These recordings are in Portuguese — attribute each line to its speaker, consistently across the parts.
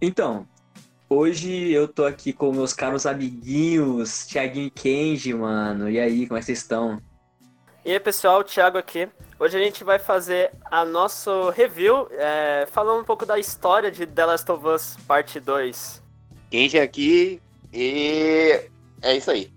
Speaker 1: Então, hoje eu tô aqui com meus caros amiguinhos, Thiaguinho e Kenji, mano. E aí, como é que vocês estão?
Speaker 2: E aí, pessoal, Thiago aqui. Hoje a gente vai fazer a nosso review, é, falando um pouco da história de The Last of Us Parte 2.
Speaker 3: Kenji aqui e é isso aí.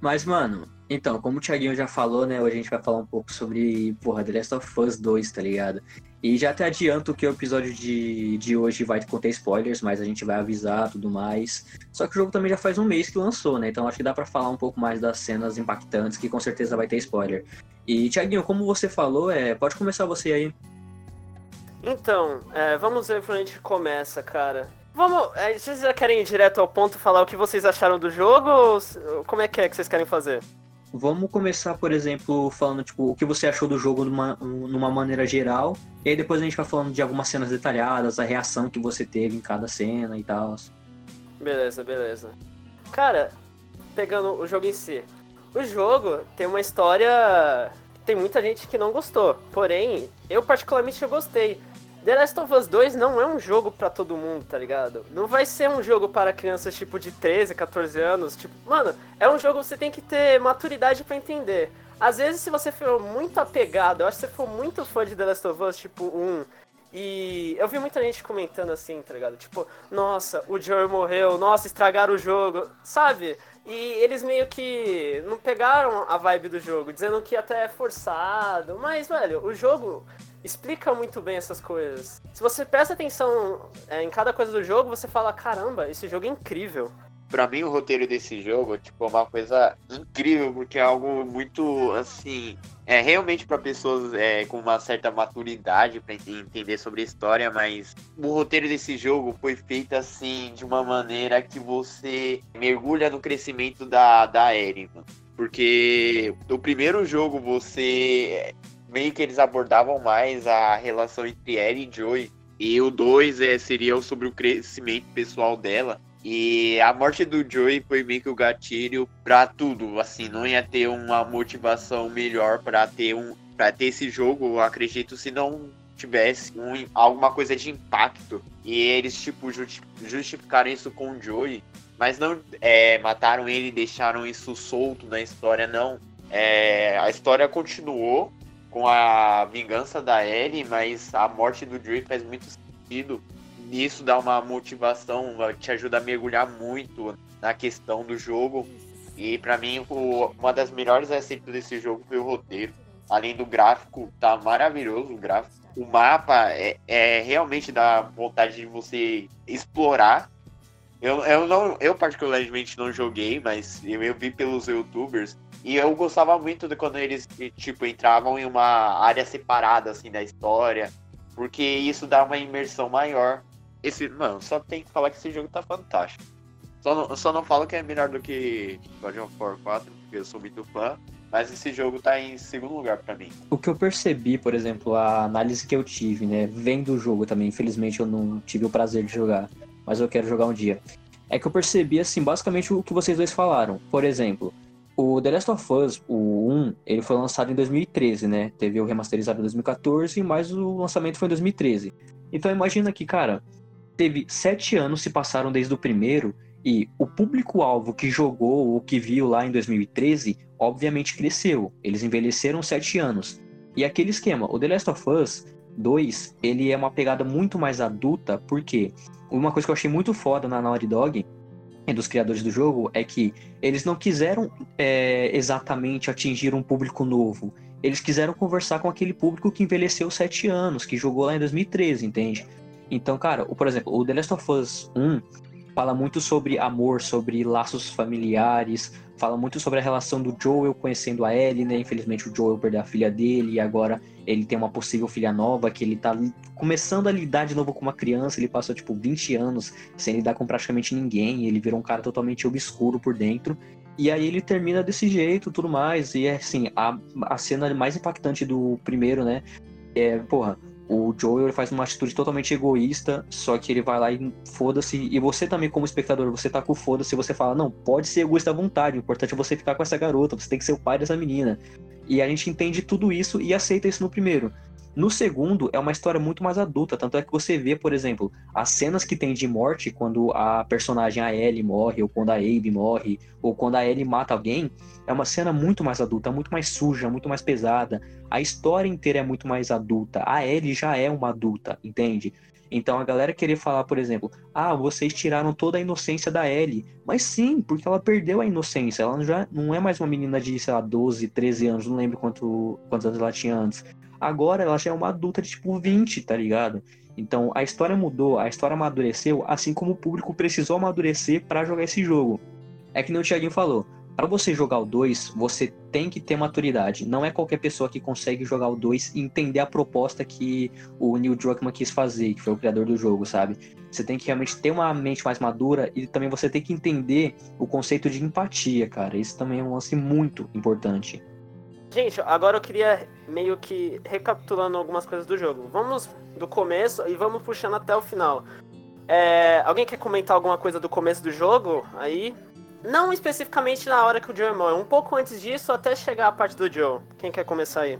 Speaker 1: Mas, mano, então, como o Thiaguinho já falou, né, hoje a gente vai falar um pouco sobre, porra, The Last of Us 2, tá ligado? E já até adianto que o episódio de, de hoje vai conter spoilers, mas a gente vai avisar tudo mais. Só que o jogo também já faz um mês que lançou, né? Então acho que dá para falar um pouco mais das cenas impactantes, que com certeza vai ter spoiler. E, Tiaguinho, como você falou, é, pode começar você aí.
Speaker 2: Então, é, vamos ver por onde a gente começa, cara. Vamos. É, vocês já querem ir direto ao ponto falar o que vocês acharam do jogo? Ou como é que é que vocês querem fazer?
Speaker 1: Vamos começar, por exemplo, falando tipo, o que você achou do jogo numa, numa maneira geral. E aí depois a gente vai falando de algumas cenas detalhadas, a reação que você teve em cada cena e tal.
Speaker 2: Beleza, beleza. Cara, pegando o jogo em si. O jogo tem uma história. Tem muita gente que não gostou. Porém, eu particularmente gostei. The Last of Us 2 não é um jogo para todo mundo, tá ligado? Não vai ser um jogo para crianças tipo de 13, 14 anos, tipo, mano, é um jogo que você tem que ter maturidade para entender. Às vezes se você for muito apegado, eu acho que você for muito fã de The Last of Us, tipo, um, e eu vi muita gente comentando assim, tá ligado? Tipo, nossa, o Joel morreu, nossa, estragaram o jogo, sabe? E eles meio que não pegaram a vibe do jogo, dizendo que até é forçado. Mas, velho, o jogo explica muito bem essas coisas. Se você presta atenção é, em cada coisa do jogo, você fala: caramba, esse jogo é incrível.
Speaker 3: Pra mim, o roteiro desse jogo tipo, é uma coisa incrível, porque é algo muito, assim, é realmente para pessoas é, com uma certa maturidade para entender sobre a história, mas o roteiro desse jogo foi feito assim de uma maneira que você mergulha no crescimento da, da Eren, porque o primeiro jogo você meio que eles abordavam mais a relação entre Ellie e Joey. E o 2 é, seria sobre o crescimento pessoal dela. E a morte do Joey foi meio que o gatilho para tudo. Assim, não ia ter uma motivação melhor para ter um para ter esse jogo, acredito, se não tivesse um, alguma coisa de impacto. E eles, tipo, justificaram isso com o Joey. Mas não é, mataram ele deixaram isso solto na história, não. É, a história continuou com a vingança da Ellie, mas a morte do Joey faz muito sentido. Nisso dá uma motivação, te ajuda a mergulhar muito na questão do jogo. E para mim, o, uma das melhores receitas desse jogo foi o roteiro. Além do gráfico, tá maravilhoso o gráfico. O mapa é, é realmente dá vontade de você explorar. Eu, eu, não, eu particularmente não joguei, mas eu, vi pelos youtubers e eu gostava muito de quando eles, tipo, entravam em uma área separada, assim, da história. Porque isso dá uma imersão maior. Esse, mano, só tem que falar que esse jogo tá fantástico. Só não, só não falo que é melhor do que God of War 4, porque eu sou muito fã. Mas esse jogo tá em segundo lugar para mim.
Speaker 1: O que eu percebi, por exemplo, a análise que eu tive, né? Vendo o jogo também, infelizmente eu não tive o prazer de jogar. Mas eu quero jogar um dia. É que eu percebi, assim, basicamente o que vocês dois falaram. Por exemplo, o The Last of Us, o 1, ele foi lançado em 2013, né? Teve o remasterizado em 2014, mas o lançamento foi em 2013. Então imagina que, cara, teve sete anos se passaram desde o primeiro e o público-alvo que jogou ou que viu lá em 2013, obviamente cresceu. Eles envelheceram sete anos. E aquele esquema, o The Last of Us 2, ele é uma pegada muito mais adulta, porque uma coisa que eu achei muito foda na Naughty Dog dos criadores do jogo é que eles não quiseram é, exatamente atingir um público novo. Eles quiseram conversar com aquele público que envelheceu sete anos, que jogou lá em 2013, entende? Então, cara, por exemplo, o The Last of Us 1 fala muito sobre amor, sobre laços familiares, fala muito sobre a relação do Joel conhecendo a Ellie, né? Infelizmente o Joel perdeu a filha dele e agora ele tem uma possível filha nova que ele tá começando a lidar de novo com uma criança, ele passou tipo 20 anos sem lidar com praticamente ninguém, ele virou um cara totalmente obscuro por dentro. E aí ele termina desse jeito, tudo mais, e é assim, a, a cena mais impactante do primeiro, né? É, porra, o Joel faz uma atitude totalmente egoísta, só que ele vai lá e foda-se. E você também, como espectador, você tá com foda-se, você fala, não, pode ser egoísta à vontade, o importante é você ficar com essa garota, você tem que ser o pai dessa menina. E a gente entende tudo isso e aceita isso no primeiro. No segundo, é uma história muito mais adulta, tanto é que você vê, por exemplo, as cenas que tem de morte quando a personagem a Ellie morre, ou quando a Abe morre, ou quando a Ellie mata alguém, é uma cena muito mais adulta, muito mais suja, muito mais pesada. A história inteira é muito mais adulta. A Ellie já é uma adulta, entende? Então a galera querer falar, por exemplo, ah, vocês tiraram toda a inocência da Ellie. Mas sim, porque ela perdeu a inocência. Ela já não é mais uma menina de, sei lá, 12, 13 anos, não lembro quanto, quantos anos ela tinha antes. Agora ela já é uma adulta de tipo 20, tá ligado? Então a história mudou, a história amadureceu, assim como o público precisou amadurecer para jogar esse jogo. É que nem o Thiaguinho falou, para você jogar o 2, você tem que ter maturidade. Não é qualquer pessoa que consegue jogar o 2 e entender a proposta que o Neil Druckmann quis fazer, que foi o criador do jogo, sabe? Você tem que realmente ter uma mente mais madura e também você tem que entender o conceito de empatia, cara. Isso também é um lance muito importante.
Speaker 2: Gente, agora eu queria meio que recapitulando algumas coisas do jogo. Vamos do começo e vamos puxando até o final. É, alguém quer comentar alguma coisa do começo do jogo? Aí, não especificamente na hora que o Joe morre, um pouco antes disso, até chegar a parte do Joe. Quem quer começar aí?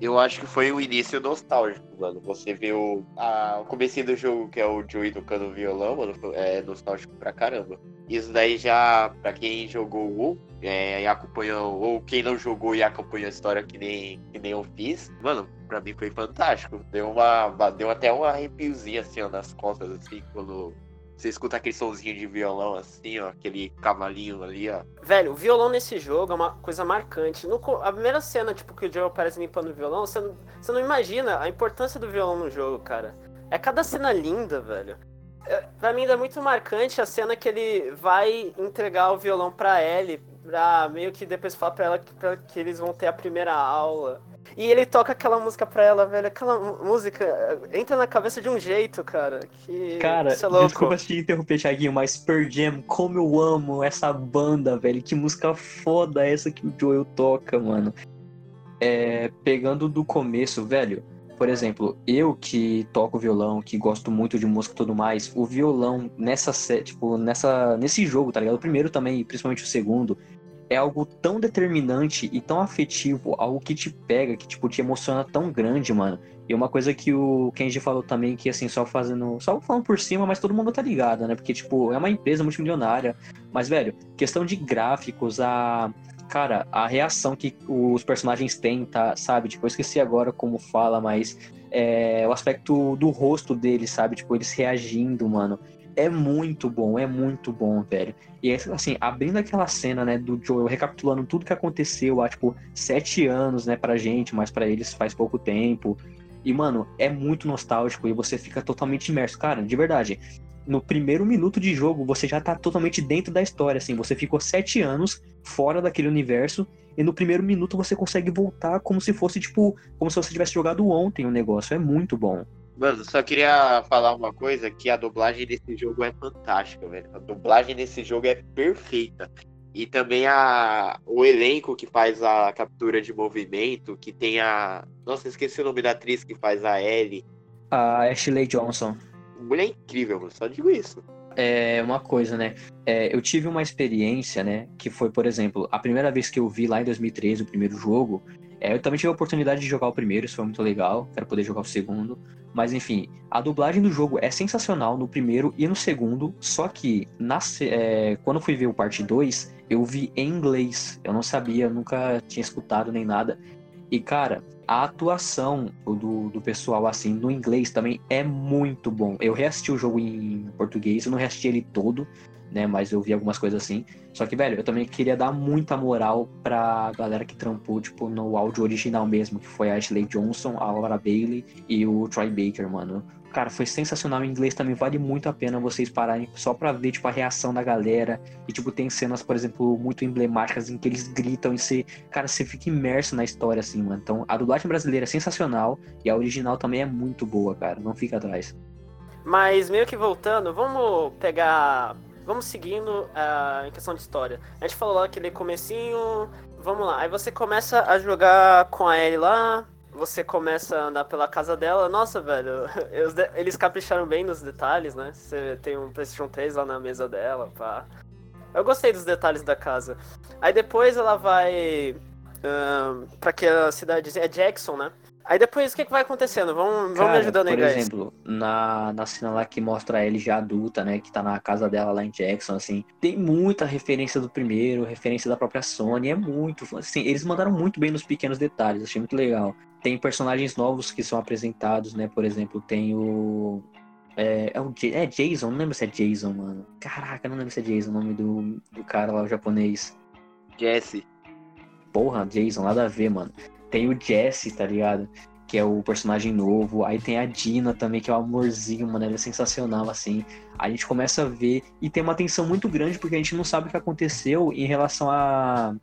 Speaker 3: Eu acho que foi o início nostálgico, mano. Você vê o, a, o começo do jogo, que é o Joey tocando violão, mano, é nostálgico pra caramba. Isso daí já, pra quem jogou o é, e acompanhou, ou quem não jogou e acompanhou a história que nem, que nem eu fiz, mano, pra mim foi fantástico. Deu, uma, deu até um arrepiozinho assim, ó, nas costas, assim, quando você escuta aquele somzinho de violão assim, ó, aquele cavalinho ali, ó.
Speaker 2: Velho, o violão nesse jogo é uma coisa marcante. No, a primeira cena, tipo, que o Joe aparece limpando o violão, você não, você não imagina a importância do violão no jogo, cara. É cada cena linda, velho. É, pra mim é muito marcante a cena que ele vai entregar o violão pra Ellie, pra meio que depois falar pra ela que, pra, que eles vão ter a primeira aula. E ele toca aquela música pra ela, velho. Aquela música entra na cabeça de um jeito, cara. Que.
Speaker 1: Cara,
Speaker 2: isso é louco.
Speaker 1: desculpa te interromper, Thiaguinho, mas Pearl Jam, como eu amo essa banda, velho. Que música foda essa que o Joel toca, mano. É, pegando do começo, velho. Por exemplo, eu que toco violão, que gosto muito de música e tudo mais, o violão nessa, tipo, nessa, nesse jogo, tá ligado? O primeiro também, principalmente o segundo, é algo tão determinante e tão afetivo, algo que te pega, que tipo te emociona tão grande, mano. E uma coisa que o Kenji falou também, que assim, só fazendo. Só falando por cima, mas todo mundo tá ligado, né? Porque, tipo, é uma empresa multimilionária. Mas, velho, questão de gráficos, a. Cara, a reação que os personagens têm, tá? Sabe? Tipo, eu esqueci agora como fala, mas. É, o aspecto do rosto deles, sabe? Tipo, eles reagindo, mano é muito bom, é muito bom, velho. E assim, abrindo aquela cena, né, do Joel recapitulando tudo que aconteceu há, tipo, sete anos, né, pra gente, mas para eles faz pouco tempo. E, mano, é muito nostálgico e você fica totalmente imerso. Cara, de verdade, no primeiro minuto de jogo, você já tá totalmente dentro da história, assim. Você ficou sete anos fora daquele universo e no primeiro minuto você consegue voltar como se fosse, tipo, como se você tivesse jogado ontem o negócio. É muito bom.
Speaker 3: Mano, só queria falar uma coisa, que a dublagem desse jogo é fantástica, velho. A dublagem desse jogo é perfeita. E também a, o elenco que faz a captura de movimento, que tem a. Nossa, esqueci o nome da atriz que faz a Ellie.
Speaker 1: A Ashley Johnson.
Speaker 3: Mulher incrível, mano. Só digo isso.
Speaker 1: É uma coisa, né? É, eu tive uma experiência, né? Que foi, por exemplo, a primeira vez que eu vi lá em 2013 o primeiro jogo. É, eu também tive a oportunidade de jogar o primeiro, isso foi muito legal. Quero poder jogar o segundo. Mas enfim, a dublagem do jogo é sensacional no primeiro e no segundo, só que na, é, quando fui ver o parte 2, eu vi em inglês. Eu não sabia, nunca tinha escutado nem nada. E cara, a atuação do, do pessoal assim no inglês também é muito bom. Eu reassisti o jogo em português, eu não reassisti ele todo, né? Mas eu vi algumas coisas assim. Só que, velho, eu também queria dar muita moral pra galera que trampou, tipo, no áudio original mesmo, que foi a Ashley Johnson, a Laura Bailey e o Troy Baker, mano. Cara, foi sensacional. Em inglês também vale muito a pena vocês pararem só pra ver, tipo, a reação da galera. E, tipo, tem cenas, por exemplo, muito emblemáticas em que eles gritam e você, cara, você fica imerso na história, assim, mano. Então, a dublagem brasileira é sensacional e a original também é muito boa, cara. Não fica atrás.
Speaker 2: Mas meio que voltando, vamos pegar Vamos seguindo uh, em questão de história. A gente falou lá aquele comecinho. Vamos lá. Aí você começa a jogar com a Ellie lá. Você começa a andar pela casa dela. Nossa, velho. Eles capricharam bem nos detalhes, né? Você tem um PlayStation 3 lá na mesa dela, pá. Eu gostei dos detalhes da casa. Aí depois ela vai. Um, pra aquela cidade. É Jackson, né? Aí depois o que, que vai acontecendo? Vamos, vamos me ajudando aí,
Speaker 1: por exemplo, na, na cena lá que mostra a Ellie já adulta, né? Que tá na casa dela lá em Jackson, assim. Tem muita referência do primeiro, referência da própria Sony. É muito. Assim, eles mandaram muito bem nos pequenos detalhes. Achei muito legal. Tem personagens novos que são apresentados, né? Por exemplo, tem o. É, é, o J- é Jason, não lembro se é Jason, mano. Caraca, não lembro se é Jason o nome do, do cara lá, o japonês.
Speaker 3: Jesse.
Speaker 1: Porra, Jason, nada a ver, mano. Tem o Jesse, tá ligado? Que é o personagem novo. Aí tem a Dina também, que é o amorzinho, mano. Ela é sensacional, assim. A gente começa a ver. E tem uma tensão muito grande, porque a gente não sabe o que aconteceu em relação a.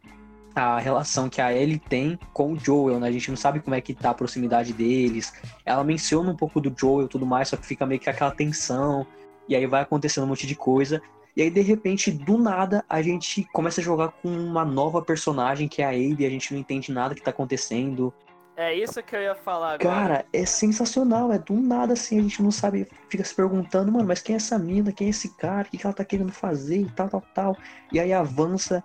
Speaker 1: A relação que a Ellie tem com o Joel, né? A gente não sabe como é que tá a proximidade deles. Ela menciona um pouco do Joel e tudo mais, só que fica meio que aquela tensão. E aí vai acontecendo um monte de coisa. E aí, de repente, do nada, a gente começa a jogar com uma nova personagem, que é a Abby, a gente não entende nada que tá acontecendo.
Speaker 2: É isso que eu ia falar agora.
Speaker 1: Cara, é sensacional, é do nada assim, a gente não sabe, fica se perguntando, mano, mas quem é essa mina, quem é esse cara, o que, que ela tá querendo fazer e tal, tal, tal. E aí avança.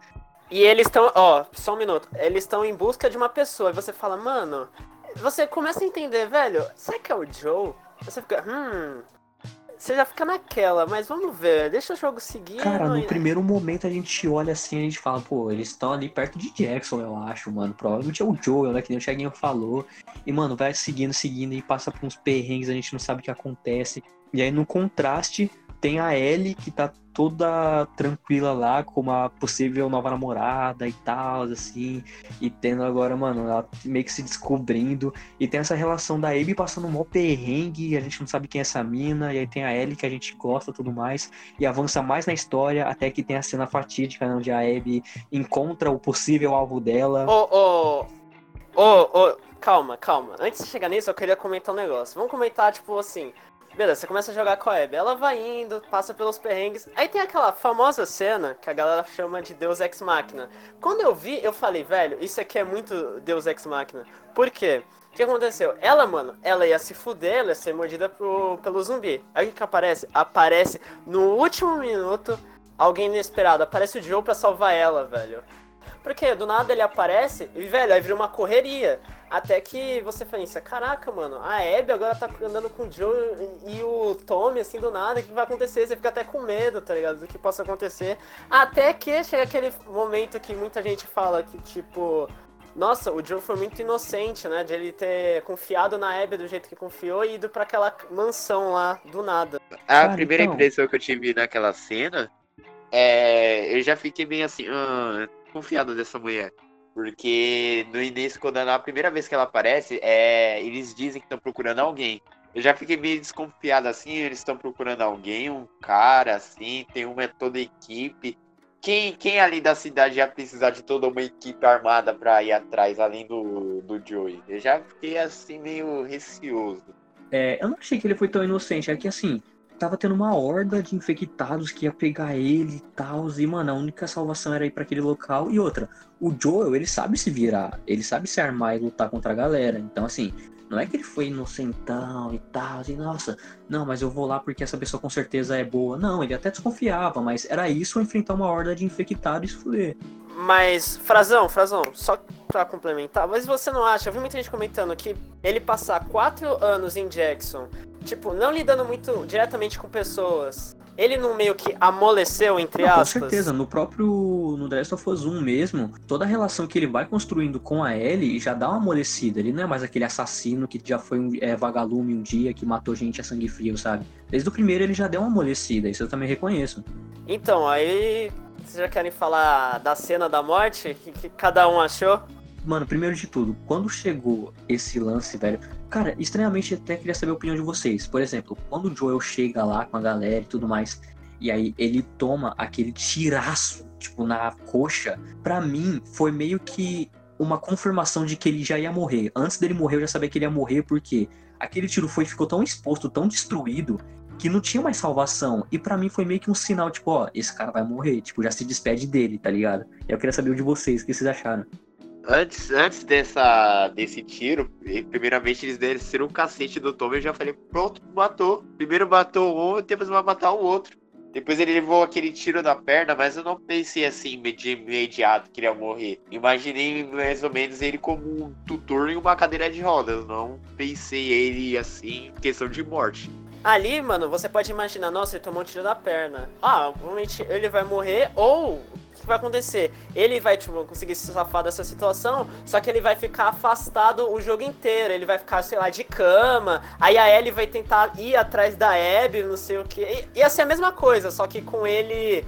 Speaker 2: E eles estão, ó, só um minuto. Eles estão em busca de uma pessoa. E você fala, mano, você começa a entender, velho, será que é o Joe? Você fica, hum. Você já fica naquela, mas vamos ver, deixa o jogo seguir.
Speaker 1: Cara, no primeiro momento a gente olha assim, a gente fala, pô, eles estão ali perto de Jackson, eu acho, mano. Provavelmente é o Joel, né, que nem o Thiaguinho falou. E, mano, vai seguindo, seguindo e passa por uns perrengues, a gente não sabe o que acontece. E aí, no contraste, tem a Ellie, que tá toda tranquila lá, com uma possível nova namorada e tal, assim. E tendo agora, mano, ela meio que se descobrindo. E tem essa relação da Abby passando um mó perrengue, a gente não sabe quem é essa mina. E aí tem a Ellie, que a gente gosta tudo mais e avança mais na história até que tem a cena fatídica né, onde a Abby encontra o possível alvo dela.
Speaker 2: Ô, ô, ô, ô, calma, calma. Antes de chegar nisso, eu queria comentar um negócio. Vamos comentar, tipo assim. Beleza, você começa a jogar com a Abby. Ela vai indo, passa pelos perrengues. Aí tem aquela famosa cena que a galera chama de Deus Ex Machina. Quando eu vi, eu falei, velho, isso aqui é muito Deus Ex Machina. Por quê? O que aconteceu? Ela, mano, ela ia se fuder, ela ia ser mordida pro, pelo zumbi. Aí o que, aparece? Aparece no último minuto alguém inesperado. Aparece o Joe pra salvar ela, velho. Porque do nada ele aparece e, velho, aí vira uma correria. Até que você pensa, caraca, mano, a Abby agora tá andando com o Joe e o Tommy, assim, do nada, o que vai acontecer? Você fica até com medo, tá ligado? Do que possa acontecer. Até que chega aquele momento que muita gente fala que, tipo, nossa, o Joe foi muito inocente, né? De ele ter confiado na Abby do jeito que confiou e ido pra aquela mansão lá, do nada.
Speaker 3: A
Speaker 1: Cara,
Speaker 3: primeira
Speaker 1: então-
Speaker 3: impressão que eu tive naquela cena é. Eu já fiquei bem assim, ah, confiado dessa mulher. Porque no início, quando na primeira vez que ela aparece, é, eles dizem que estão procurando alguém. Eu já fiquei meio desconfiado assim, eles estão procurando alguém, um cara assim, tem uma toda equipe. Quem, quem ali da cidade ia precisar de toda uma equipe armada pra ir atrás, além do, do Joey? Eu já fiquei assim meio receoso.
Speaker 1: É, eu não achei que ele foi tão inocente, é que assim, tava tendo uma horda de infectados que ia pegar ele e tal, e mano, a única salvação era ir pra aquele local. E outra, o Joel, ele sabe se virar, ele sabe se armar e lutar contra a galera. Então assim, não é que ele foi inocentão e tal, assim, nossa, não, mas eu vou lá porque essa pessoa com certeza é boa. Não, ele até desconfiava, mas era isso enfrentar uma horda de infectados e fuder.
Speaker 2: Mas, Frazão, Frazão, só pra complementar, mas você não acha, eu vi muita gente comentando que ele passar quatro anos em Jackson, tipo, não lidando muito diretamente com pessoas, ele não meio que amoleceu, entre
Speaker 1: Não, com
Speaker 2: aspas?
Speaker 1: certeza, no próprio no The Last of Us 1 mesmo, toda a relação que ele vai construindo com a Ellie já dá uma amolecida. Ele não é mais aquele assassino que já foi um é, vagalume um dia, que matou gente a sangue frio, sabe? Desde o primeiro ele já deu uma amolecida, isso eu também reconheço.
Speaker 2: Então, aí, vocês já querem falar da cena da morte? O que, que cada um achou?
Speaker 1: Mano, primeiro de tudo, quando chegou esse lance, velho. Cara, estranhamente até queria saber a opinião de vocês. Por exemplo, quando o Joel chega lá com a galera e tudo mais, e aí ele toma aquele tiraço, tipo, na coxa, pra mim foi meio que uma confirmação de que ele já ia morrer. Antes dele morrer, eu já sabia que ele ia morrer, porque aquele tiro foi ficou tão exposto, tão destruído, que não tinha mais salvação. E pra mim foi meio que um sinal, tipo, ó, esse cara vai morrer, tipo, já se despede dele, tá ligado? Eu queria saber o de vocês, o que vocês acharam?
Speaker 3: Antes, antes dessa, desse tiro, primeiramente eles desceram o cacete do Tom e eu já falei, pronto, matou. Primeiro matou um, depois vai matar o outro. Depois ele levou aquele tiro na perna, mas eu não pensei assim de imediato que ele ia morrer. Imaginei mais ou menos ele como um tutor em uma cadeira de rodas. Não pensei ele assim, questão de morte.
Speaker 2: Ali, mano, você pode imaginar, nossa, ele tomou um tiro na perna. Ah, provavelmente ele vai morrer, ou que vai acontecer? Ele vai, tipo, conseguir se safar dessa situação, só que ele vai ficar afastado o jogo inteiro. Ele vai ficar, sei lá, de cama. Aí a Ellie vai tentar ir atrás da Abby, não sei o que. Ia ser a mesma coisa, só que com ele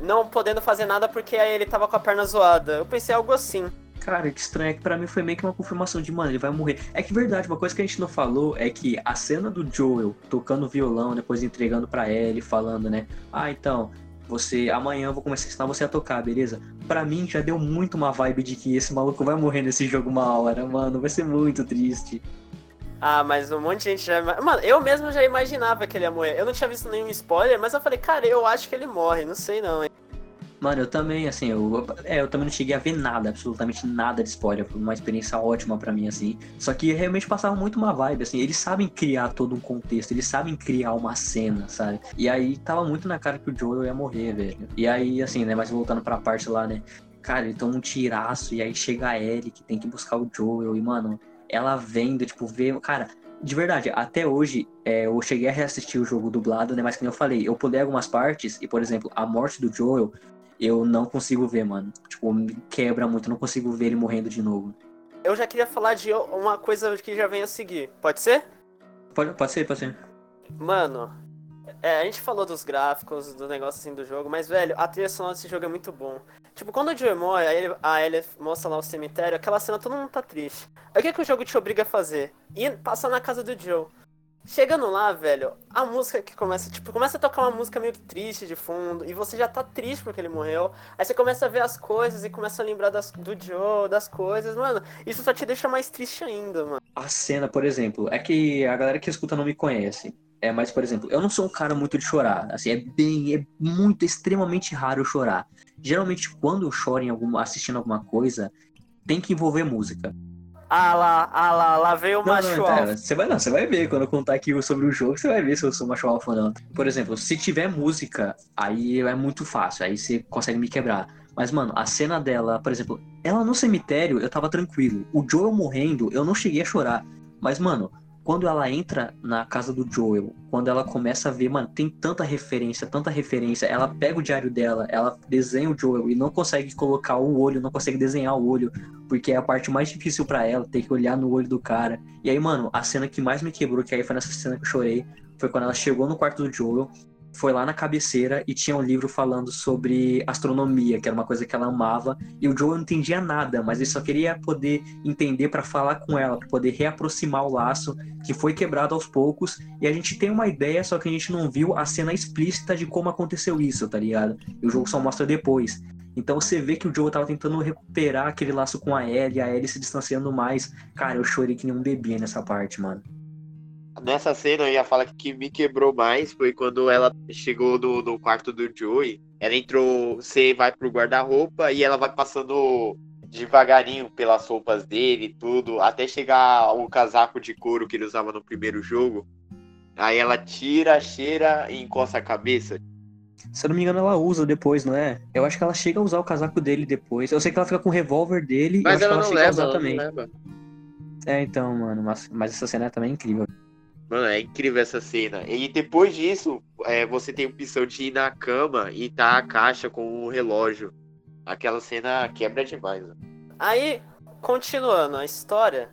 Speaker 2: não podendo fazer nada porque ele tava com a perna zoada. Eu pensei algo assim.
Speaker 1: Cara, que estranho é que pra mim foi meio que uma confirmação de, mano, ele vai morrer. É que verdade, uma coisa que a gente não falou é que a cena do Joel tocando violão, depois entregando pra Ellie, falando, né? Ah, então, você amanhã eu vou começar a ensinar você a tocar, beleza? Para mim já deu muito uma vibe de que esse maluco vai morrer nesse jogo uma hora, mano, vai ser muito triste.
Speaker 2: Ah, mas um monte de gente já. Mano, eu mesmo já imaginava que ele ia morrer. Eu não tinha visto nenhum spoiler, mas eu falei, cara, eu acho que ele morre, não sei não, hein.
Speaker 1: Mano, eu também, assim, eu, é, eu também não cheguei a ver nada, absolutamente nada de spoiler. Foi uma experiência ótima para mim, assim. Só que realmente passava muito uma vibe, assim. Eles sabem criar todo um contexto, eles sabem criar uma cena, sabe? E aí tava muito na cara que o Joel ia morrer, velho. E aí, assim, né, mas voltando pra parte lá, né? Cara, ele toma um tiraço e aí chega a Ellie que tem que buscar o Joel. E, mano, ela vendo, tipo, vê. Cara, de verdade, até hoje é, eu cheguei a reassistir o jogo dublado, né? Mas como eu falei, eu pulei algumas partes e, por exemplo, a morte do Joel eu não consigo ver, mano. Tipo, me quebra muito, não consigo ver ele morrendo de novo.
Speaker 2: Eu já queria falar de uma coisa que já vem a seguir. Pode ser?
Speaker 1: Pode, pode ser, pode ser.
Speaker 2: Mano, é, a gente falou dos gráficos, do negócio assim do jogo, mas, velho, a trilha sonora desse jogo é muito bom. Tipo, quando o Joe morre, aí a Ellie mostra lá o cemitério, aquela cena todo mundo tá triste. Aí o que, que o jogo te obriga a fazer? Ir passar na casa do Joe. Chegando lá, velho, a música que começa, tipo, começa a tocar uma música meio triste de fundo, e você já tá triste porque ele morreu. Aí você começa a ver as coisas e começa a lembrar das, do Joe, das coisas, mano. Isso só te deixa mais triste ainda, mano.
Speaker 1: A cena, por exemplo, é que a galera que escuta não me conhece. É, mas, por exemplo, eu não sou um cara muito de chorar. Assim, é bem, é muito, extremamente raro chorar. Geralmente, quando eu choro em alguma, assistindo alguma coisa, tem que envolver música.
Speaker 2: Ah lá, ah lá, lá veio o macho não, alfa.
Speaker 1: Você vai, não, você vai ver quando eu contar aqui sobre o jogo, você vai ver se eu sou macho alfa ou não. Por exemplo, se tiver música, aí é muito fácil, aí você consegue me quebrar. Mas, mano, a cena dela, por exemplo, ela no cemitério, eu tava tranquilo. O Joel morrendo, eu não cheguei a chorar. Mas, mano, quando ela entra na casa do Joel, quando ela começa a ver, mano, tem tanta referência, tanta referência. Ela pega o diário dela, ela desenha o Joel e não consegue colocar o olho, não consegue desenhar o olho, porque é a parte mais difícil para ela, ter que olhar no olho do cara. E aí, mano, a cena que mais me quebrou, que aí foi nessa cena que eu chorei, foi quando ela chegou no quarto do Joel foi lá na cabeceira e tinha um livro falando sobre astronomia, que era uma coisa que ela amava, e o Joe não entendia nada, mas ele só queria poder entender para falar com ela, para poder reaproximar o laço que foi quebrado aos poucos, e a gente tem uma ideia, só que a gente não viu a cena explícita de como aconteceu isso, tá ligado? E o jogo só mostra depois. Então você vê que o Joe tava tentando recuperar aquele laço com a Ellie, a Ellie se distanciando mais. Cara, eu chorei que nem um bebê nessa parte, mano.
Speaker 3: Nessa cena eu ia falar que, me quebrou mais foi quando ela chegou no, no quarto do Joey. Ela entrou, você vai pro guarda-roupa e ela vai passando devagarinho pelas roupas dele e tudo, até chegar o casaco de couro que ele usava no primeiro jogo. Aí ela tira, cheira e encosta a cabeça.
Speaker 1: Se eu não me engano, ela usa depois, não é? Eu acho que ela chega a usar o casaco dele depois. Eu sei que ela fica com o revólver dele
Speaker 3: mas
Speaker 1: e eu
Speaker 3: acho
Speaker 1: que ela,
Speaker 3: ela
Speaker 1: chega
Speaker 3: leva,
Speaker 1: a usar também. É, então, mano, mas, mas essa cena é também incrível.
Speaker 3: Mano, é incrível essa cena. E depois disso, é, você tem a opção de ir na cama e tá a caixa com o relógio. Aquela cena quebra demais. Né?
Speaker 2: Aí, continuando a história,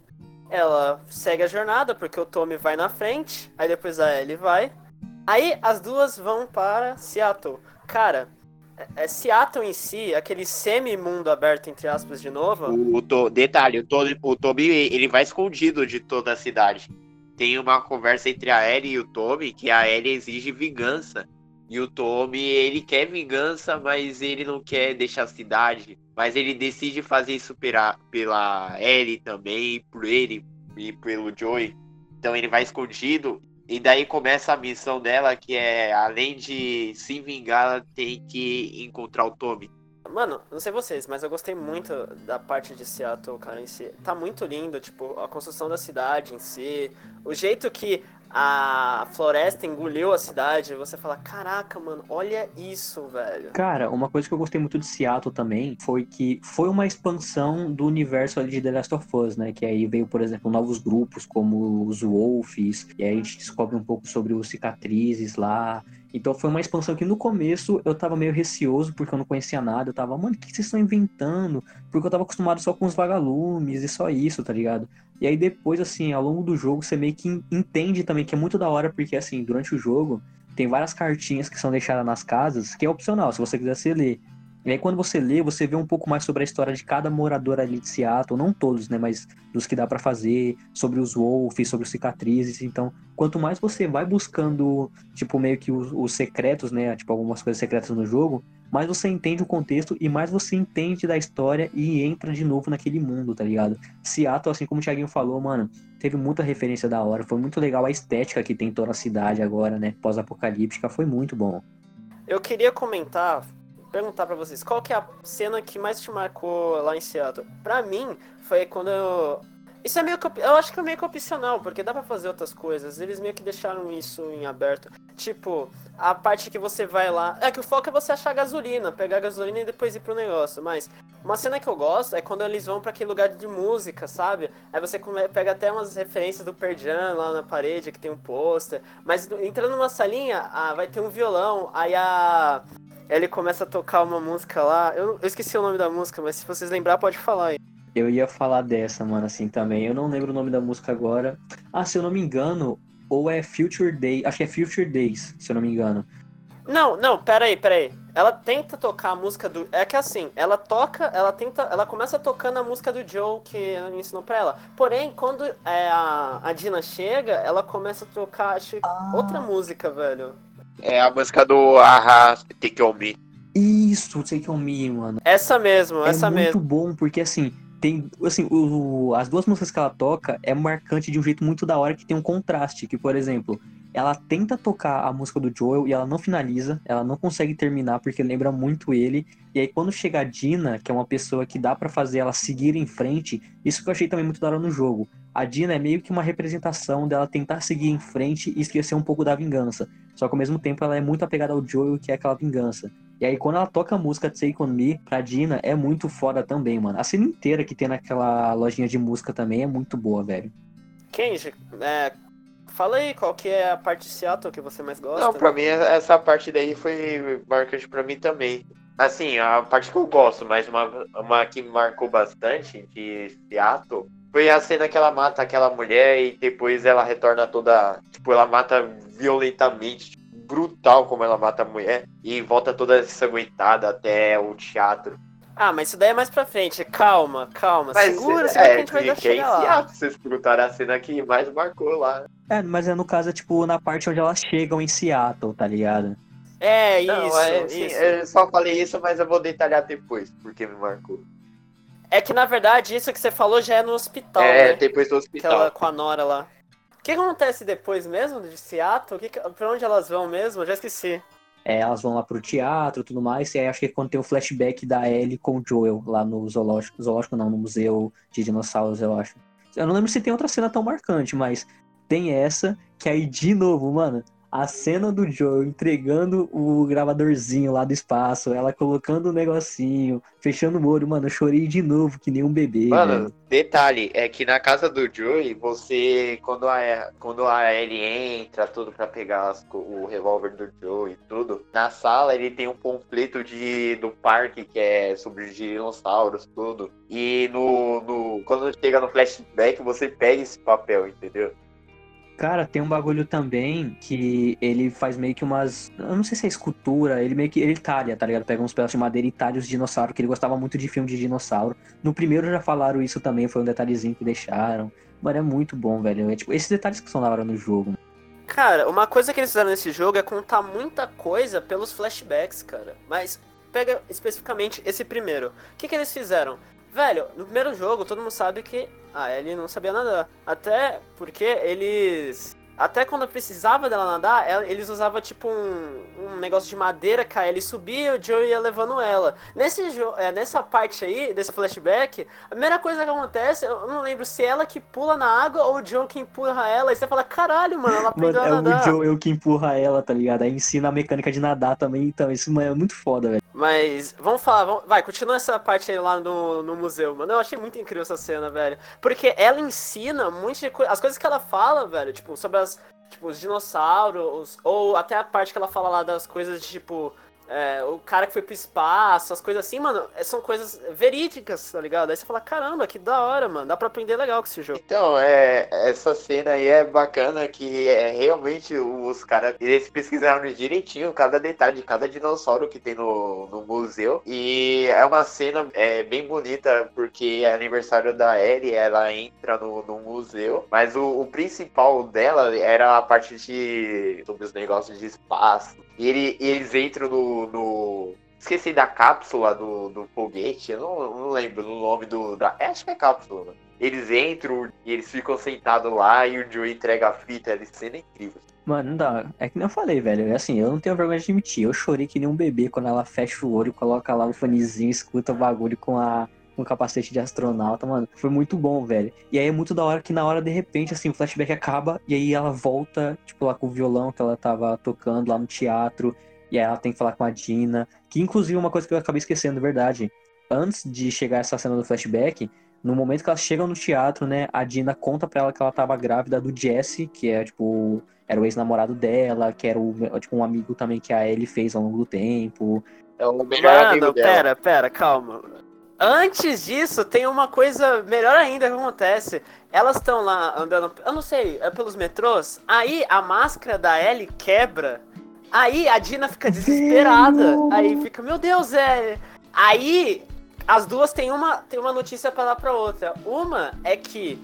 Speaker 2: ela segue a jornada, porque o Tommy vai na frente, aí depois a Ellie vai. Aí as duas vão para Seattle. Cara, é, é Seattle em si, aquele semi-mundo aberto, entre aspas, de novo.
Speaker 3: O, o to, detalhe, o, to, o Tommy ele vai escondido de toda a cidade tem uma conversa entre a Ellie e o Tommy que a Ellie exige vingança. E o Tommy, ele quer vingança, mas ele não quer deixar a cidade. Mas ele decide fazer isso pela, pela Ellie também, por ele e pelo Joey. Então ele vai escondido. E daí começa a missão dela, que é, além de se vingar, ela tem que encontrar o Tommy.
Speaker 2: Mano, não sei vocês, mas eu gostei muito da parte de Seattle, cara, em si. Tá muito lindo, tipo, a construção da cidade em si. O jeito que a floresta engoliu a cidade, você fala, caraca, mano, olha isso, velho.
Speaker 1: Cara, uma coisa que eu gostei muito de Seattle também foi que foi uma expansão do universo ali de The Last of Us, né? Que aí veio, por exemplo, novos grupos como os Wolves, e aí a gente descobre um pouco sobre os cicatrizes lá. Então foi uma expansão que no começo eu tava meio receoso porque eu não conhecia nada. Eu tava, mano, o que vocês estão inventando? Porque eu tava acostumado só com os vagalumes e só isso, tá ligado? E aí depois, assim, ao longo do jogo, você meio que entende também que é muito da hora, porque assim, durante o jogo, tem várias cartinhas que são deixadas nas casas, que é opcional, se você quiser você lê. E aí quando você lê, você vê um pouco mais sobre a história de cada morador ali de Seattle, não todos, né, mas dos que dá para fazer, sobre os wolves, sobre os cicatrizes. Então, quanto mais você vai buscando, tipo, meio que os, os secretos, né, tipo algumas coisas secretas no jogo, mais você entende o contexto e mais você entende da história e entra de novo naquele mundo, tá ligado? Seattle, assim como o Thiaguinho falou, mano, teve muita referência da hora, foi muito legal a estética que tem toda a cidade agora, né, pós-apocalíptica, foi muito bom.
Speaker 2: Eu queria comentar, perguntar para vocês, qual que é a cena que mais te marcou lá em Seattle? Pra mim, foi quando eu... Isso é meio que, eu acho que é meio que opcional, porque dá para fazer outras coisas. Eles meio que deixaram isso em aberto. Tipo, a parte que você vai lá. É que o foco é você achar gasolina, pegar gasolina e depois ir pro negócio. Mas uma cena que eu gosto é quando eles vão para aquele lugar de música, sabe? Aí você pega até umas referências do Perdian lá na parede, que tem um pôster. Mas entrando numa salinha, ah, vai ter um violão. Aí a ele começa a tocar uma música lá. Eu, eu esqueci o nome da música, mas se vocês lembrar, pode falar aí.
Speaker 1: Eu ia falar dessa, mano, assim também. Eu não lembro o nome da música agora. Ah, se eu não me engano, ou é Future Day. Acho que é Future Days, se eu não me engano.
Speaker 2: Não, não, pera aí, pera aí. Ela tenta tocar a música do. É que assim, ela toca, ela tenta. Ela começa tocando a música do Joe que ensinou pra ela. Porém, quando é, a, a Dina chega, ela começa a tocar, acho, ah. outra música, velho.
Speaker 3: É a música do Aha Take On Me.
Speaker 1: Isso, Take On Me, mano.
Speaker 2: Essa mesmo,
Speaker 1: é
Speaker 2: essa mesmo.
Speaker 1: É muito bom, porque assim, tem, assim, o, as duas músicas que ela toca é marcante de um jeito muito da hora que tem um contraste, que, por exemplo, ela tenta tocar a música do Joel e ela não finaliza, ela não consegue terminar porque lembra muito ele. E aí quando chega a Dina, que é uma pessoa que dá para fazer ela seguir em frente, isso que eu achei também muito da hora no jogo. A Dina é meio que uma representação dela tentar seguir em frente e esquecer um pouco da vingança. Só que ao mesmo tempo ela é muito apegada ao Joel, que é aquela vingança. E aí quando ela toca a música Take On Me, pra Dina, é muito foda também, mano. A cena inteira que tem naquela lojinha de música também é muito boa, velho.
Speaker 2: Kenji, é, Fala aí, qual que é a parte de Seattle que você mais gosta?
Speaker 3: Não, pra mim essa parte daí foi marcante pra mim também. Assim, a parte que eu gosto, mas uma, uma que marcou bastante de Seattle foi a cena que ela mata aquela mulher e depois ela retorna toda. Tipo, ela mata violentamente, tipo, brutal como ela mata a mulher e volta toda ensanguentada até o teatro.
Speaker 2: Ah, mas isso daí é mais pra frente. Calma, calma. Mas, Segura, é, que a gente vai dar chegar lá.
Speaker 3: Vocês perguntaram a cena que mais marcou lá.
Speaker 1: É, mas é no caso, é, tipo, na parte onde elas chegam em Seattle, tá ligado?
Speaker 2: É, Não, isso, é, sim, isso.
Speaker 3: Eu só falei isso, mas eu vou detalhar depois, porque me marcou.
Speaker 2: É que, na verdade, isso que você falou já é no hospital,
Speaker 3: É,
Speaker 2: né?
Speaker 3: depois do hospital.
Speaker 2: Aquela com a Nora lá. O que acontece depois mesmo de Seattle? Que, pra onde elas vão mesmo? Eu já esqueci.
Speaker 1: É, elas vão lá pro teatro e tudo mais, e aí acho que é quando tem o flashback da Ellie com o Joel lá no zoológico, zoológico não, no museu de dinossauros, eu acho. Eu não lembro se tem outra cena tão marcante, mas tem essa, que aí de novo, mano, a cena do Joe entregando o gravadorzinho lá do espaço, ela colocando o negocinho, fechando o olho, mano, eu chorei de novo, que nem um bebê.
Speaker 3: Mano, velho. detalhe, é que na casa do Joey, você, quando a, quando a Ellie entra, tudo para pegar as, o revólver do Joey e tudo, na sala ele tem um panfleto de, do parque que é sobre dinossauros, tudo. E no, no, quando chega no flashback, você pega esse papel, entendeu?
Speaker 1: Cara, tem um bagulho também que ele faz meio que umas. Eu não sei se é escultura, ele meio que. Ele talha, tá ligado? Pega uns pedaços de madeira e talha os dinossauros, que ele gostava muito de filme de dinossauro. No primeiro já falaram isso também, foi um detalhezinho que deixaram. Mano, é muito bom, velho. É tipo, esses detalhes que são da hora no jogo.
Speaker 2: Cara, uma coisa que eles fizeram nesse jogo é contar muita coisa pelos flashbacks, cara. Mas pega especificamente esse primeiro. O que, que eles fizeram? Velho, no primeiro jogo todo mundo sabe que a Ellie não sabia nadar. Até porque eles. Até quando precisava dela nadar, eles usavam tipo um, um negócio de madeira, que a Ellie subia e o Joe ia levando ela. Nesse é, nessa parte aí, desse flashback, a primeira coisa que acontece, eu não lembro se ela que pula na água ou o Joe que empurra ela. E você fala, caralho, mano, ela
Speaker 1: Mano,
Speaker 2: aprendeu
Speaker 1: é
Speaker 2: a
Speaker 1: o
Speaker 2: nadar.
Speaker 1: Joe eu que empurra ela, tá ligado? Aí ensina a mecânica de nadar também, então isso mano, é muito foda, velho.
Speaker 2: Mas vamos falar, vamos- vai, continua essa parte aí lá no, no museu, mano. Eu achei muito incrível essa cena, velho. Porque ela ensina um monte de coisa. As coisas que ela fala, velho, tipo, sobre as. Tipo, os dinossauros, ou até a parte que ela fala lá das coisas de tipo. É, o cara que foi pro espaço, as coisas assim, mano, é- são coisas verídicas, tá ligado? Aí você fala, caramba, que da hora, mano. Dá pra aprender legal com esse jogo.
Speaker 3: Então, é, essa cena aí é bacana que é realmente os caras, eles pesquisaram direitinho cada detalhe de cada dinossauro que tem no, no museu. E é uma cena é, bem bonita, porque é aniversário da Ellie, ela entra no, no museu, mas o, o principal dela era a parte de sobre os negócios de espaço. Ele- eles entram no- no, Esqueci da cápsula do, do foguete, eu não, não lembro o nome do. Da, é, acho que é cápsula. né? Eles entram e eles ficam sentados lá e o Joe entrega a fita, essa cena é incrível.
Speaker 1: Mano, não dá. É que nem eu falei, velho. É assim, eu não tenho vergonha de admitir. Eu chorei que nem um bebê quando ela fecha o olho, coloca lá o fonezinho, escuta o bagulho com a. Com capacete de astronauta, mano. Foi muito bom, velho. E aí é muito da hora que na hora, de repente, assim, o flashback acaba e aí ela volta, tipo, lá com o violão que ela tava tocando lá no teatro. E aí ela tem que falar com a Dina. Que inclusive é uma coisa que eu acabei esquecendo, verdade. Antes de chegar essa cena do flashback, no momento que elas chegam no teatro, né, a Dina conta pra ela que ela tava grávida do Jesse, que é, tipo, era o ex-namorado dela, que era o, tipo, um amigo também que a Ellie fez ao longo do tempo.
Speaker 3: É o melhor amigo dela.
Speaker 2: pera, pera, calma. Antes disso, tem uma coisa melhor ainda que acontece. Elas estão lá andando, eu não sei, é pelos metrôs. Aí a máscara da Ellie quebra. Aí a Dina fica desesperada. Aí fica, meu Deus, é. Aí as duas têm uma, têm uma notícia pra dar pra outra. Uma é que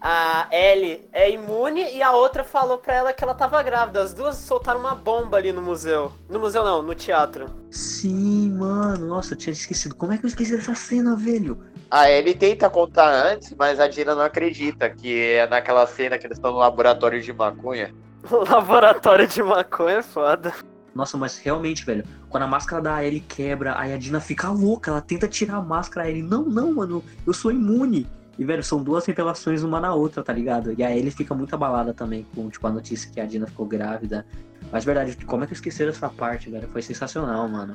Speaker 2: a Ellie é imune e a outra falou pra ela que ela tava grávida. As duas soltaram uma bomba ali no museu. No museu não, no teatro.
Speaker 1: Sim, mano. Nossa, eu tinha esquecido. Como é que eu esqueci dessa cena, velho?
Speaker 3: A Ellie tenta contar antes, mas a Dina não acredita, que é naquela cena que eles estão no laboratório de maconha.
Speaker 2: Laboratório de maconha é foda.
Speaker 1: Nossa, mas realmente, velho, quando a máscara da Ellie quebra, aí a Dina fica louca, ela tenta tirar a máscara, a Ellie, não, não, mano, eu sou imune. E, velho, são duas revelações uma na outra, tá ligado? E a Ellie fica muito abalada também com, tipo, a notícia que a Dina ficou grávida. Mas, verdade, como é que eu esqueci dessa parte, velho? Foi sensacional, mano.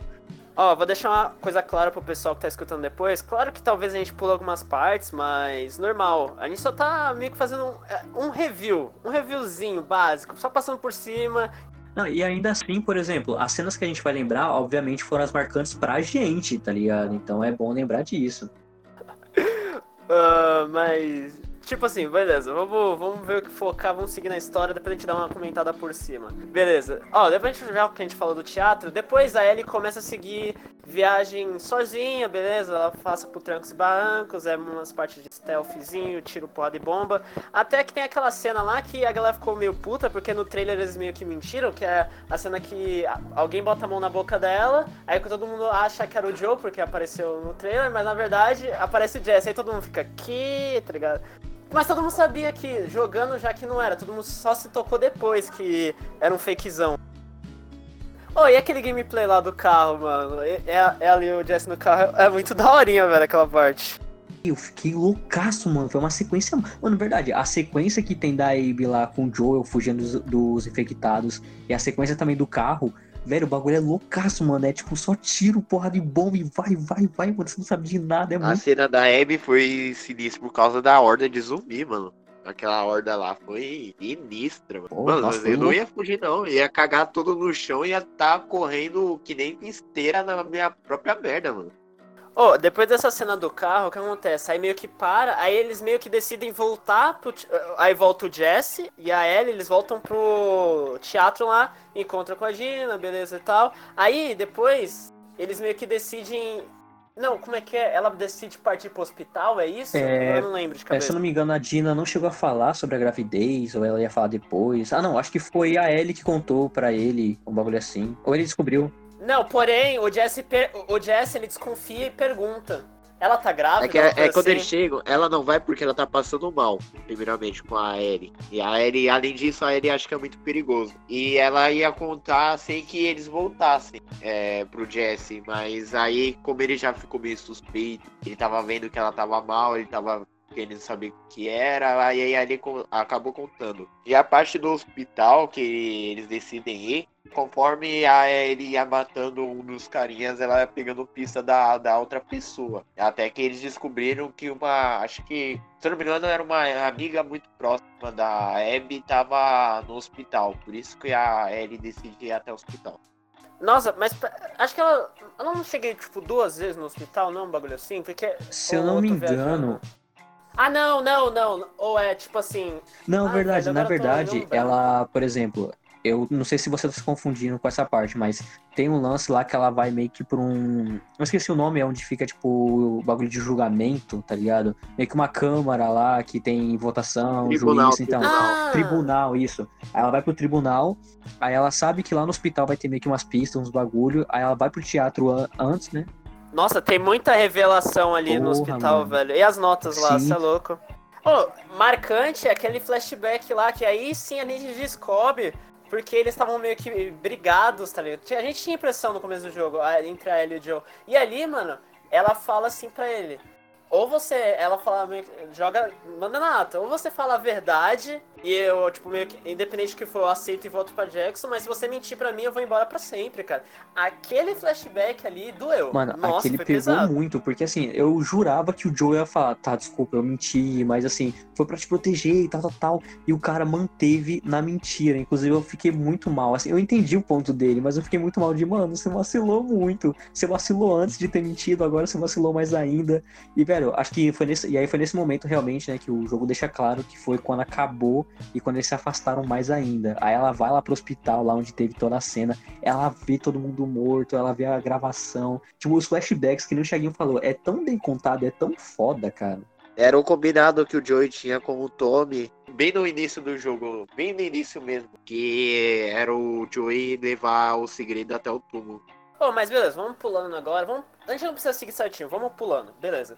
Speaker 2: Ó, vou deixar uma coisa clara pro pessoal que tá escutando depois. Claro que talvez a gente pule algumas partes, mas normal. A gente só tá meio que fazendo um, é, um review, um reviewzinho básico, só passando por cima.
Speaker 1: Não, e ainda assim, por exemplo, as cenas que a gente vai lembrar, obviamente, foram as marcantes pra gente, tá ligado? Então é bom lembrar disso.
Speaker 2: Ah, mas. Tipo assim, beleza, vamos, vamos ver o que focar, vamos seguir na história, depois a gente dá uma comentada por cima. Beleza. Ó, depois a gente já que a gente falou do teatro, depois a Ellie começa a seguir viagem sozinha, beleza? Ela passa por trancos e barrancos, é umas partes de stealthzinho, tiro, porrada e bomba. Até que tem aquela cena lá que a galera ficou meio puta, porque no trailer eles meio que mentiram, que é a cena que alguém bota a mão na boca dela, aí que todo mundo acha que era o Joe, porque apareceu no trailer, mas na verdade aparece o Jesse, aí todo mundo fica, que, tá ligado? Mas todo mundo sabia que jogando já que não era, todo mundo só se tocou depois que era um fakezão. Oh, e aquele gameplay lá do carro, mano? É, é, ali o Jesse no carro, é muito daorinha, velho, aquela parte.
Speaker 1: Eu fiquei loucaço, mano. Foi uma sequência. Mano, verdade, a sequência que tem da Abe lá com o Joel fugindo dos, dos infectados e a sequência também do carro. Velho, o bagulho é loucaço, mano. É tipo só tiro, porra de bomba e vai, vai, vai, mano. Você não sabe de nada. É
Speaker 3: A
Speaker 1: muito.
Speaker 3: cena da Abby foi sinistra por causa da horda de zumbi, mano. Aquela horda lá foi sinistra, mano.
Speaker 1: Pô,
Speaker 3: mano,
Speaker 1: nossa,
Speaker 3: eu não ia fugir, não. Ia cagar todo no chão e ia estar correndo que nem esteira na minha própria merda, mano.
Speaker 2: Oh, depois dessa cena do carro, o que acontece? Aí meio que para, aí eles meio que decidem voltar pro. te- Aí volta o Jesse e a Ellie, eles voltam pro teatro lá, encontram com a Gina, beleza e tal. Aí depois eles meio que decidem. Não, como é que é? Ela decide partir pro hospital, é isso?
Speaker 1: É,
Speaker 2: Eu não lembro de
Speaker 1: É, se
Speaker 2: cabeça.
Speaker 1: eu não me engano, a Dina não chegou a falar sobre a gravidez, ou ela ia falar depois. Ah, não, acho que foi a Ellie que contou pra ele um bagulho assim. Ou ele descobriu.
Speaker 2: Não, porém, o Jesse, per- o Jesse ele desconfia e pergunta. Ela tá grávida?
Speaker 3: É que é, é quando
Speaker 2: assim?
Speaker 3: eles chegam, ela não vai porque ela tá passando mal, primeiramente, com a Ellie. E a Ellie, além disso, a Ellie acha que é muito perigoso. E ela ia contar sem que eles voltassem é, pro Jesse. Mas aí, como ele já ficou meio suspeito, ele tava vendo que ela tava mal, ele tava querendo saber o que era, aí ele co- acabou contando. E a parte do hospital que eles decidem ir, conforme a ele ia matando um dos carinhas, ela ia pegando pista da, da outra pessoa. Até que eles descobriram que uma. Acho que. Se eu não me engano, era uma amiga muito próxima da Abby tava no hospital. Por isso que a Ellie decidiu ir até o hospital.
Speaker 2: Nossa, mas acho que ela. Ela não cheguei, tipo, duas vezes no hospital, não? Um bagulho assim? Porque.
Speaker 1: Se eu não me engano.
Speaker 2: Ah, não, não, não. Ou é tipo assim.
Speaker 1: Não,
Speaker 2: Ah,
Speaker 1: verdade, na verdade, ela, por exemplo, eu não sei se você tá se confundindo com essa parte, mas tem um lance lá que ela vai meio que por um. Eu esqueci o nome, é onde fica, tipo, o bagulho de julgamento, tá ligado? Meio que uma câmara lá que tem votação,
Speaker 3: Tribunal,
Speaker 1: juiz, então.
Speaker 3: tribunal.
Speaker 2: Ah,
Speaker 1: Tribunal, isso. Aí ela vai pro tribunal, aí ela sabe que lá no hospital vai ter meio que umas pistas, uns bagulho, aí ela vai pro teatro an- antes, né?
Speaker 2: Nossa, tem muita revelação ali no
Speaker 1: Porra,
Speaker 2: hospital,
Speaker 1: mano.
Speaker 2: velho. E as notas lá, você é louco. Ô, marcante é aquele flashback lá, que aí sim a gente descobre porque eles estavam meio que brigados, tá ligado? A gente tinha impressão no começo do jogo, entre a Ellie e o Joe. E ali, mano, ela fala assim pra ele. Ou você, ela fala joga, manda na ata, ou você fala a verdade, e eu, tipo, meio que, independente do que for, eu aceito e volto pra Jackson, mas se você mentir pra mim, eu vou embora pra sempre, cara. Aquele flashback ali doeu.
Speaker 1: Mano,
Speaker 2: Nossa,
Speaker 1: aquele pegou
Speaker 2: pesado.
Speaker 1: muito, porque assim, eu jurava que o Joe ia falar, tá, desculpa, eu menti, mas assim, foi pra te proteger e tal, tal, tal. E o cara manteve na mentira. Inclusive, eu fiquei muito mal. Assim, eu entendi o ponto dele, mas eu fiquei muito mal de, mano, você vacilou muito. Você vacilou antes de ter mentido, agora você vacilou mais ainda. E, velho, acho que foi nesse. E aí foi nesse momento realmente, né, que o jogo deixa claro que foi quando acabou e quando eles se afastaram mais ainda. Aí ela vai lá pro hospital, lá onde teve toda a cena, ela vê todo mundo morto, ela vê a gravação. Tipo, os flashbacks que nem o Chaguinho falou, é tão bem contado, é tão foda, cara.
Speaker 3: Era o combinado que o Joey tinha com o Tommy, bem no início do jogo, bem no início mesmo, que era o Joey levar o segredo até o túmulo.
Speaker 2: Pô, mas beleza, vamos pulando agora. Vamos... A gente não precisa seguir certinho, vamos pulando, beleza.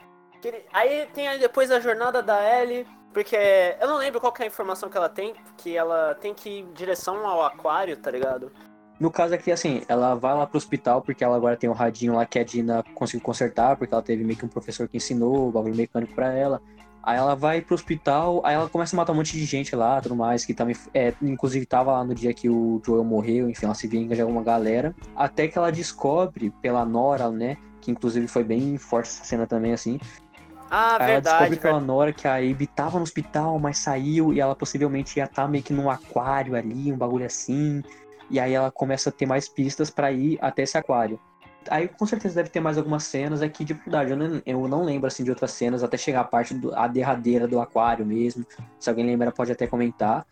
Speaker 2: Aí tem aí depois a jornada da Ellie, porque eu não lembro qual é a informação que ela tem, que ela tem que ir em direção ao aquário, tá ligado?
Speaker 1: No caso aqui, assim, ela vai lá pro hospital porque ela agora tem um radinho lá que a Dina conseguiu consertar, porque ela teve meio que um professor que ensinou o bagulho mecânico pra ela. Aí ela vai pro hospital, aí ela começa a matar um monte de gente lá, tudo mais, que também, é, inclusive tava lá no dia que o Joel morreu, enfim, ela se vinga de alguma galera. Até que ela descobre pela Nora, né, que inclusive foi bem forte essa cena também, assim,
Speaker 2: Ah,
Speaker 1: ela
Speaker 2: verdade.
Speaker 1: descobre pela. Nora que a Abby tava no hospital, mas saiu e ela possivelmente ia estar meio que num aquário ali, um bagulho assim. E aí ela começa a ter mais pistas pra ir até esse aquário. Aí com certeza deve ter mais algumas cenas aqui de verdade. Eu não, eu não lembro assim de outras cenas até chegar a parte do, a derradeira do aquário mesmo. Se alguém lembra pode até comentar.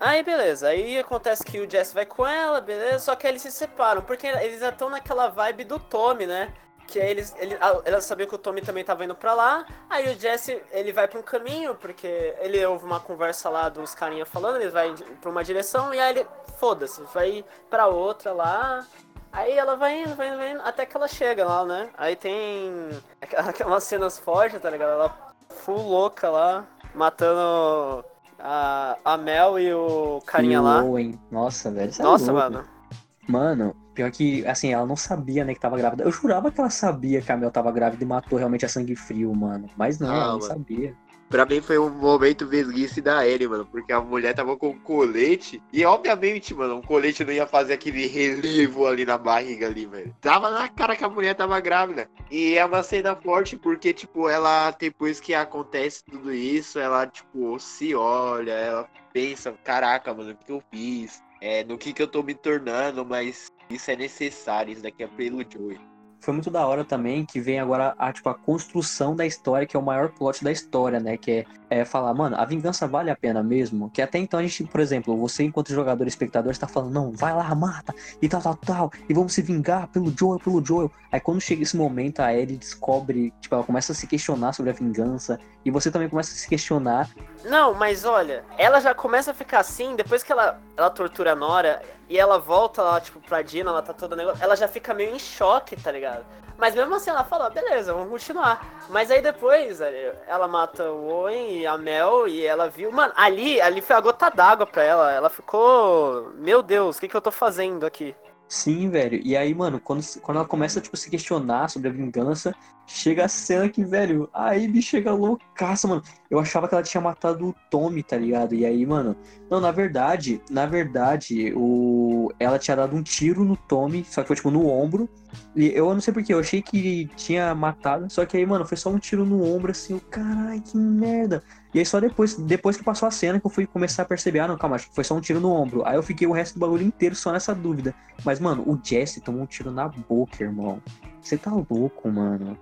Speaker 2: Aí beleza, aí acontece que o Jesse vai com ela, beleza, só que eles se separam, porque eles já estão naquela vibe do Tommy, né? Que eles, ele, ah, ela sabia que o Tommy também tava indo pra lá, aí o Jesse, ele vai pra um caminho, porque ele ouve uma conversa lá dos carinha falando, ele vai pra uma direção, e aí ele, foda-se, vai pra outra lá, aí ela vai indo, vai indo, vai indo, até que ela chega lá, né? Aí tem aquela- aquelas cenas fortes, tá ligado? Ela full louca lá, matando a, a Mel e o carinha
Speaker 1: E o
Speaker 2: lá.
Speaker 1: Owen. Nossa, velho. é
Speaker 2: Nossa,
Speaker 1: louco.
Speaker 2: mano.
Speaker 1: Mano, pior que, assim, ela não sabia, né, que tava grávida. Eu jurava que ela sabia que a Mel tava grávida e matou realmente a sangue frio, mano. Mas não,
Speaker 3: Ah,
Speaker 1: ela não
Speaker 3: mano.
Speaker 1: sabia.
Speaker 3: Pra mim foi um momento vesguice da Ellie, mano, porque a mulher tava com um colete e obviamente, mano, um colete não ia fazer aquele relevo ali na barriga ali, velho. Tava na cara que a mulher tava grávida. E é uma cena forte porque, tipo, ela, depois que acontece tudo isso, ela, tipo, se olha, ela pensa, caraca, mano, o que eu fiz? É, no que que eu tô me tornando, mas isso é necessário, isso daqui é pelo Joey.
Speaker 1: Foi muito da hora também que vem agora a, tipo, a construção da história, que é o maior plot da história, né? Que é é falar, mano, a vingança vale a pena mesmo? Que até então a gente, por exemplo, você enquanto jogador espectador está falando, não, vai lá, mata, e tal, tal, tal, e vamos se vingar pelo Joel, pelo Joel. Aí quando chega esse momento, a Ellie descobre, tipo, ela começa a se questionar sobre a vingança, e você também começa a se questionar.
Speaker 2: Não, mas olha, ela já começa a ficar assim, depois que ela, ela tortura a Nora, e ela volta lá, tipo, pra Dina, ela tá toda negócio, ela já fica meio em choque, tá ligado? Mas mesmo assim ela fala, beleza, vamos continuar. Mas aí depois ela mata o Owen e a Mel e ela viu. Mano, ali, ali foi a gota d'água pra ela. Ela ficou. Meu Deus, o que, que eu tô fazendo aqui?
Speaker 1: Sim, velho. E aí, mano, quando, quando ela começa, tipo, a se questionar sobre a vingança, chega a cena que, velho, a Abby chega loucaça, mano. Eu achava que ela tinha matado o Tommy, tá ligado? E aí, mano. Não, na verdade, na verdade, o... ela tinha dado um tiro no Tommy, só que foi, tipo, no ombro. E eu não sei porquê, eu achei que tinha matado, só que aí, mano, foi só um tiro no ombro, assim, o caralho, que merda. E aí só depois, depois que passou a cena que eu fui começar a perceber, ah, não, calma, acho que foi só um tiro no ombro. Aí eu fiquei o resto do bagulho inteiro só nessa dúvida. Mas, mano, o Jesse tomou um tiro na boca, irmão. Você tá louco, mano.